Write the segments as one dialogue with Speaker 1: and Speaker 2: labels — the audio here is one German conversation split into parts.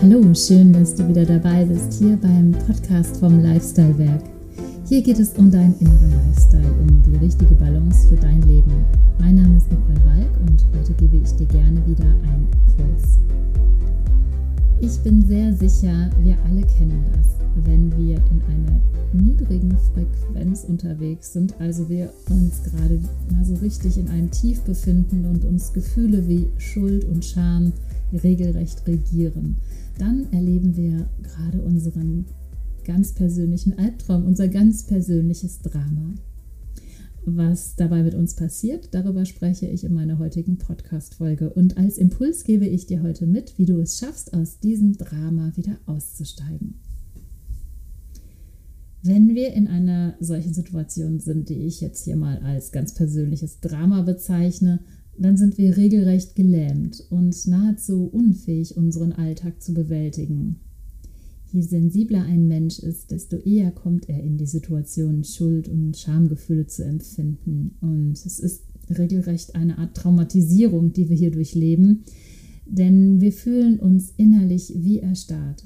Speaker 1: Hallo, schön, dass du wieder dabei bist hier beim Podcast vom Lifestyle Werk. Hier geht es um deinen inneren Lifestyle, um die richtige Balance für dein Leben. Mein Name ist Nicole Walk und heute gebe ich dir gerne wieder einen Impuls. Ich bin sehr sicher, wir alle kennen das, wenn wir in einer niedrigen Frequenz unterwegs sind, also wir uns gerade mal so richtig in einem Tief befinden und uns Gefühle wie Schuld und Scham regelrecht regieren, dann erleben wir gerade unseren ganz persönlichen Albtraum, unser ganz persönliches Drama. Was dabei mit uns passiert, darüber spreche ich in meiner heutigen Podcast-Folge. Und als Impuls gebe ich dir heute mit, wie du es schaffst, aus diesem Drama wieder auszusteigen. Wenn wir in einer solchen Situation sind, die ich jetzt hier mal als ganz persönliches Drama bezeichne, dann sind wir regelrecht gelähmt und nahezu unfähig, unseren Alltag zu bewältigen. Je sensibler ein Mensch ist, desto eher kommt er in die Situation, Schuld und Schamgefühle zu empfinden. Und es ist regelrecht eine Art Traumatisierung, die wir hier durchleben, denn wir fühlen uns innerlich wie erstarrt.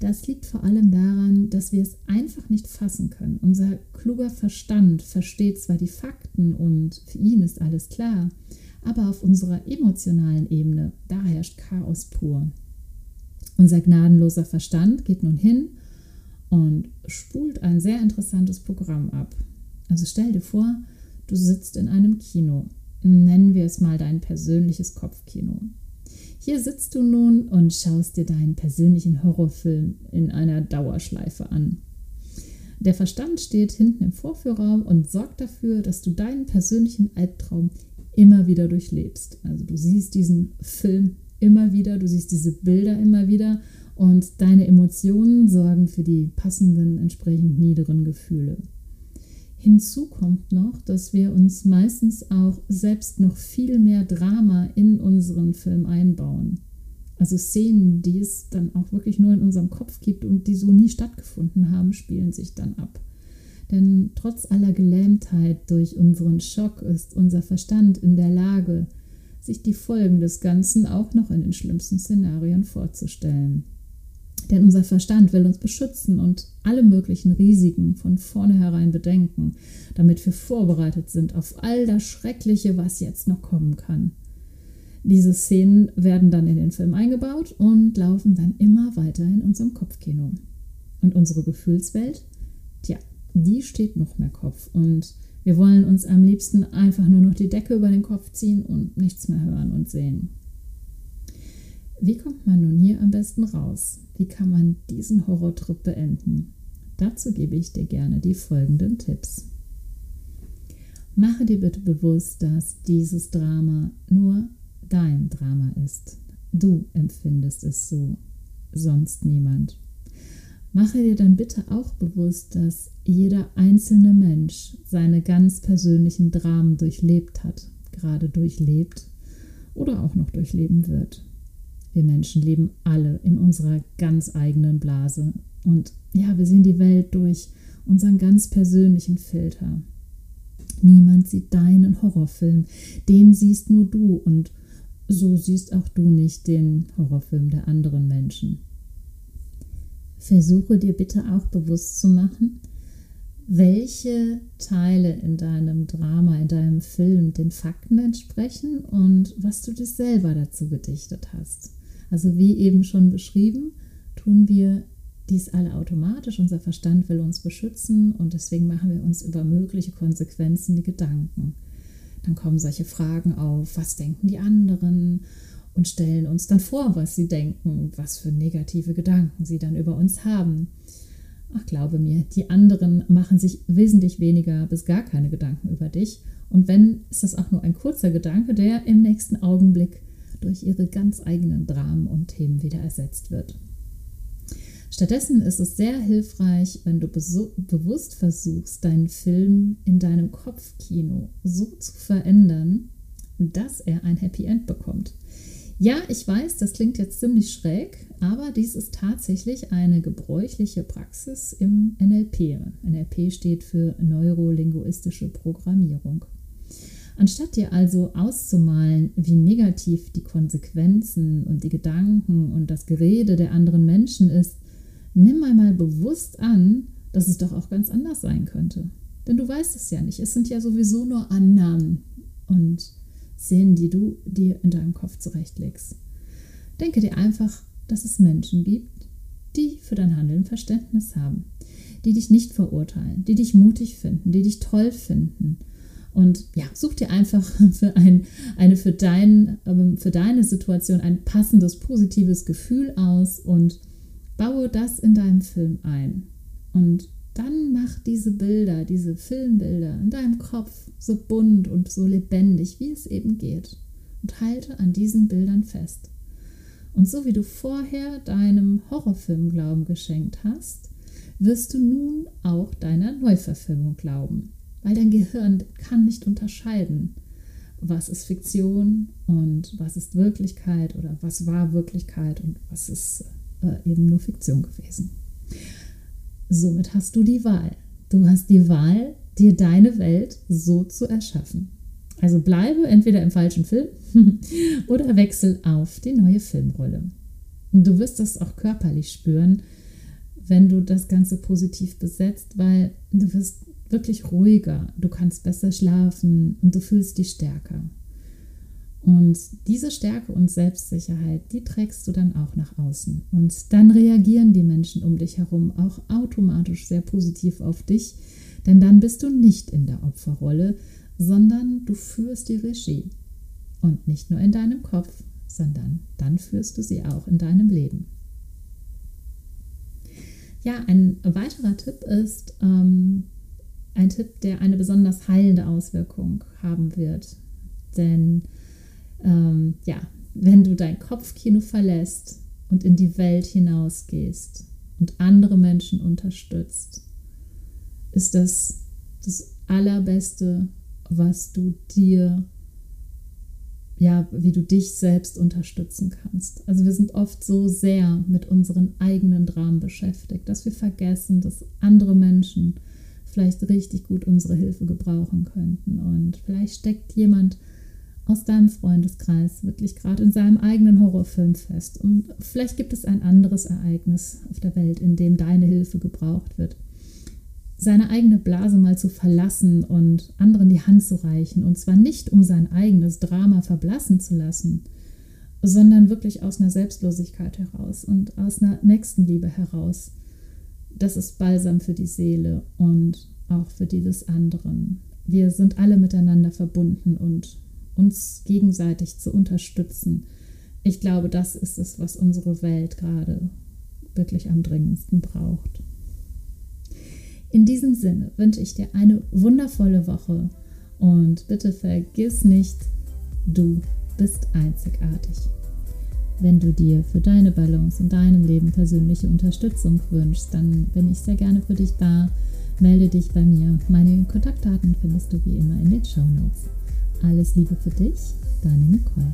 Speaker 1: Das liegt vor allem daran, dass wir es einfach nicht fassen können. Unser kluger Verstand versteht zwar die Fakten und für ihn ist alles klar, aber auf unserer emotionalen Ebene, da herrscht Chaos pur. Unser gnadenloser Verstand geht nun hin und spult ein sehr interessantes Programm ab. Also stell dir vor, du sitzt in einem Kino. Nennen wir es mal dein persönliches Kopfkino. Hier sitzt du nun und schaust dir deinen persönlichen Horrorfilm in einer Dauerschleife an. Der Verstand steht hinten im Vorführraum und sorgt dafür, dass du deinen persönlichen Albtraum immer wieder durchlebst. Also du siehst diesen Film immer wieder, du siehst diese Bilder immer wieder und deine Emotionen sorgen für die passenden, entsprechend niederen Gefühle. Hinzu kommt noch, dass wir uns meistens auch selbst noch viel mehr Drama in unseren Film einbauen. Also Szenen, die es dann auch wirklich nur in unserem Kopf gibt und die so nie stattgefunden haben, spielen sich dann ab. Denn trotz aller Gelähmtheit durch unseren Schock ist unser Verstand in der Lage, sich die Folgen des Ganzen auch noch in den schlimmsten Szenarien vorzustellen. Denn unser Verstand will uns beschützen und alle möglichen Risiken von vornherein bedenken, damit wir vorbereitet sind auf all das Schreckliche, was jetzt noch kommen kann. Diese Szenen werden dann in den Film eingebaut und laufen dann immer weiter in unserem Kopfkino. Und unsere Gefühlswelt, tja, die steht noch mehr Kopf. Und wir wollen uns am liebsten einfach nur noch die Decke über den Kopf ziehen und nichts mehr hören und sehen. Wie kommt man nun hier am besten raus? Wie kann man diesen Horrortrip beenden? Dazu gebe ich dir gerne die folgenden Tipps. Mache dir bitte bewusst, dass dieses Drama nur dein Drama ist. Du empfindest es so, sonst niemand. Mache dir dann bitte auch bewusst, dass jeder einzelne Mensch seine ganz persönlichen Dramen durchlebt hat, gerade durchlebt oder auch noch durchleben wird. Wir Menschen leben alle in unserer ganz eigenen Blase. Und ja, wir sehen die Welt durch unseren ganz persönlichen Filter. Niemand sieht deinen Horrorfilm, den siehst nur du und so siehst auch du nicht den Horrorfilm der anderen Menschen. Versuche dir bitte auch bewusst zu machen, welche Teile in deinem Drama, in deinem Film den Fakten entsprechen und was du dir selber dazu gedichtet hast. Also wie eben schon beschrieben, tun wir dies alle automatisch. Unser Verstand will uns beschützen und deswegen machen wir uns über mögliche Konsequenzen die Gedanken. Dann kommen solche Fragen auf, was denken die anderen und stellen uns dann vor, was sie denken, was für negative Gedanken sie dann über uns haben. Ach, glaube mir, die anderen machen sich wesentlich weniger bis gar keine Gedanken über dich. Und wenn, ist das auch nur ein kurzer Gedanke, der im nächsten Augenblick durch ihre ganz eigenen Dramen und Themen wieder ersetzt wird. Stattdessen ist es sehr hilfreich, wenn du bewusst versuchst, deinen Film in deinem Kopfkino so zu verändern, dass er ein Happy End bekommt. Ja, ich weiß, das klingt jetzt ziemlich schräg, aber dies ist tatsächlich eine gebräuchliche Praxis im NLP. NLP steht für neurolinguistische Programmierung. Anstatt dir also auszumalen, wie negativ die Konsequenzen und die Gedanken und das Gerede der anderen Menschen ist, nimm einmal bewusst an, dass es doch auch ganz anders sein könnte. Denn du weißt es ja nicht. Es sind ja sowieso nur Annahmen und Szenen, die du dir in deinem Kopf zurechtlegst. Denke dir einfach, dass es Menschen gibt, die für dein Handeln Verständnis haben, die dich nicht verurteilen, die dich mutig finden, die dich toll finden und ja, such dir einfach für, ein, eine für, dein, ähm, für deine Situation ein passendes, positives Gefühl aus und baue das in deinem Film ein. Und dann mach diese Bilder, diese Filmbilder in deinem Kopf so bunt und so lebendig, wie es eben geht. Und halte an diesen Bildern fest. Und so wie du vorher deinem Horrorfilm Glauben geschenkt hast, wirst du nun auch deiner Neuverfilmung glauben weil dein Gehirn kann nicht unterscheiden, was ist Fiktion und was ist Wirklichkeit oder was war Wirklichkeit und was ist äh, eben nur Fiktion gewesen. Somit hast du die Wahl. Du hast die Wahl, dir deine Welt so zu erschaffen. Also bleibe entweder im falschen Film oder wechsel auf die neue Filmrolle. Du wirst das auch körperlich spüren, wenn du das Ganze positiv besetzt, weil du wirst wirklich ruhiger, du kannst besser schlafen und du fühlst dich stärker. Und diese Stärke und Selbstsicherheit, die trägst du dann auch nach außen. Und dann reagieren die Menschen um dich herum auch automatisch sehr positiv auf dich, denn dann bist du nicht in der Opferrolle, sondern du führst die Regie. Und nicht nur in deinem Kopf, sondern dann führst du sie auch in deinem Leben. Ja, ein weiterer Tipp ist, ähm, ein Tipp, der eine besonders heilende Auswirkung haben wird. Denn ähm, ja, wenn du dein Kopfkino verlässt und in die Welt hinausgehst und andere Menschen unterstützt, ist das das Allerbeste, was du dir, ja, wie du dich selbst unterstützen kannst. Also wir sind oft so sehr mit unseren eigenen Dramen beschäftigt, dass wir vergessen, dass andere Menschen vielleicht richtig gut unsere Hilfe gebrauchen könnten. Und vielleicht steckt jemand aus deinem Freundeskreis wirklich gerade in seinem eigenen Horrorfilm fest. Und vielleicht gibt es ein anderes Ereignis auf der Welt, in dem deine Hilfe gebraucht wird. Seine eigene Blase mal zu verlassen und anderen die Hand zu reichen. Und zwar nicht, um sein eigenes Drama verblassen zu lassen, sondern wirklich aus einer Selbstlosigkeit heraus und aus einer Nächstenliebe heraus das ist Balsam für die Seele und auch für die des anderen. Wir sind alle miteinander verbunden und uns gegenseitig zu unterstützen. Ich glaube, das ist es, was unsere Welt gerade wirklich am dringendsten braucht. In diesem Sinne wünsche ich dir eine wundervolle Woche und bitte vergiss nicht, du bist einzigartig. Wenn du dir für deine Balance in deinem Leben persönliche Unterstützung wünschst, dann bin ich sehr gerne für dich da. Melde dich bei mir. Meine Kontaktdaten findest du wie immer in den Show Notes. Alles Liebe für dich, deine Nicole.